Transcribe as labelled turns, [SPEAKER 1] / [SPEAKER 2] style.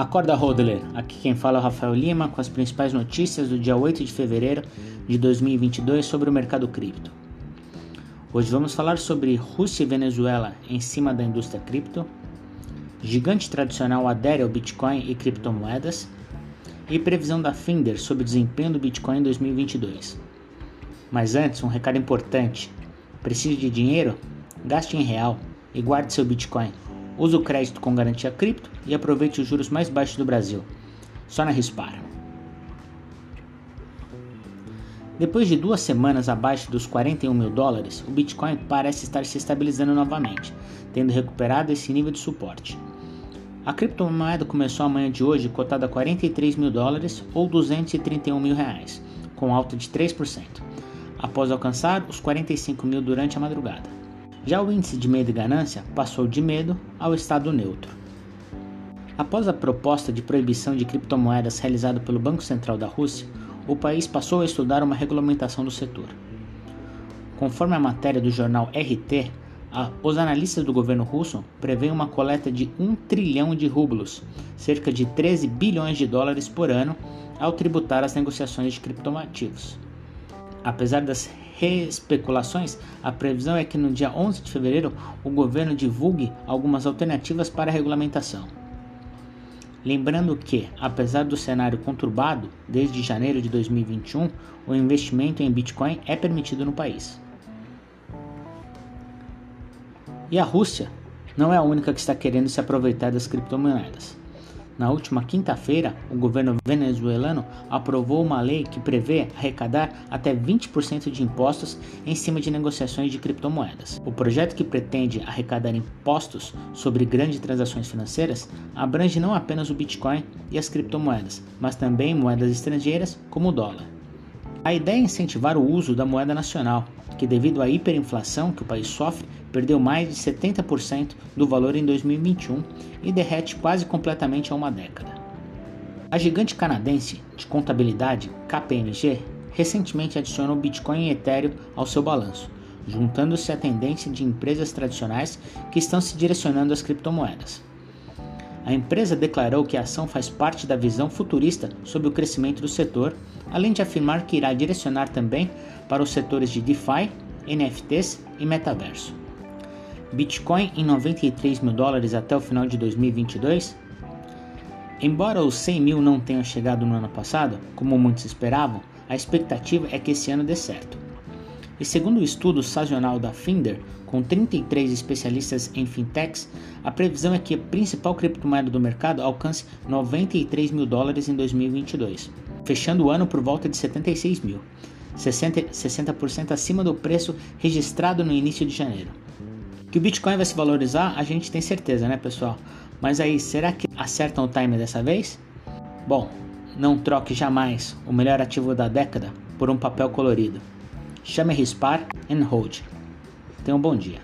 [SPEAKER 1] Acorda Rodler, aqui quem fala é o Rafael Lima com as principais notícias do dia 8 de fevereiro de 2022 sobre o mercado cripto. Hoje vamos falar sobre Rússia e Venezuela em cima da indústria cripto, gigante tradicional adere ao Bitcoin e criptomoedas e previsão da Finder sobre o desempenho do Bitcoin em 2022. Mas antes, um recado importante: precisa de dinheiro? Gaste em real e guarde seu Bitcoin Use o crédito com garantia cripto e aproveite os juros mais baixos do Brasil. Só na Rispar. Depois de duas semanas abaixo dos 41 mil dólares, o Bitcoin parece estar se estabilizando novamente, tendo recuperado esse nível de suporte. A criptomoeda começou a manhã de hoje cotada a 43 mil dólares ou 231 mil reais, com alta de 3%, após alcançar os 45 mil durante a madrugada. Já o índice de medo e ganância passou de medo ao estado neutro. Após a proposta de proibição de criptomoedas realizada pelo Banco Central da Rússia, o país passou a estudar uma regulamentação do setor. Conforme a matéria do jornal RT, a, os analistas do governo russo prevêem uma coleta de 1 trilhão de rublos, cerca de 13 bilhões de dólares por ano, ao tributar as negociações de criptoativos. Apesar das especulações, a previsão é que no dia 11 de fevereiro o governo divulgue algumas alternativas para a regulamentação. Lembrando que, apesar do cenário conturbado desde janeiro de 2021, o investimento em Bitcoin é permitido no país. E a Rússia não é a única que está querendo se aproveitar das criptomoedas. Na última quinta-feira, o governo venezuelano aprovou uma lei que prevê arrecadar até 20% de impostos em cima de negociações de criptomoedas. O projeto que pretende arrecadar impostos sobre grandes transações financeiras abrange não apenas o Bitcoin e as criptomoedas, mas também moedas estrangeiras como o dólar. A ideia é incentivar o uso da moeda nacional, que devido à hiperinflação que o país sofre, perdeu mais de 70% do valor em 2021 e derrete quase completamente há uma década. A gigante canadense de contabilidade KPMG recentemente adicionou Bitcoin e Ethereum ao seu balanço, juntando-se à tendência de empresas tradicionais que estão se direcionando às criptomoedas. A empresa declarou que a ação faz parte da visão futurista sobre o crescimento do setor, além de afirmar que irá direcionar também para os setores de DeFi, NFTs e metaverso. Bitcoin em 93 mil dólares até o final de 2022? Embora os 100 mil não tenham chegado no ano passado, como muitos esperavam, a expectativa é que esse ano dê certo. E segundo o estudo sazonal da Finder, com 33 especialistas em fintechs, a previsão é que a principal criptomoeda do mercado alcance 93 mil dólares em 2022, fechando o ano por volta de 76 mil, 60%, 60 acima do preço registrado no início de janeiro. Que o Bitcoin vai se valorizar, a gente tem certeza, né, pessoal? Mas aí, será que acertam o time dessa vez? Bom, não troque jamais o melhor ativo da década por um papel colorido. Chame Rispar and Hold. Tenha um bom dia.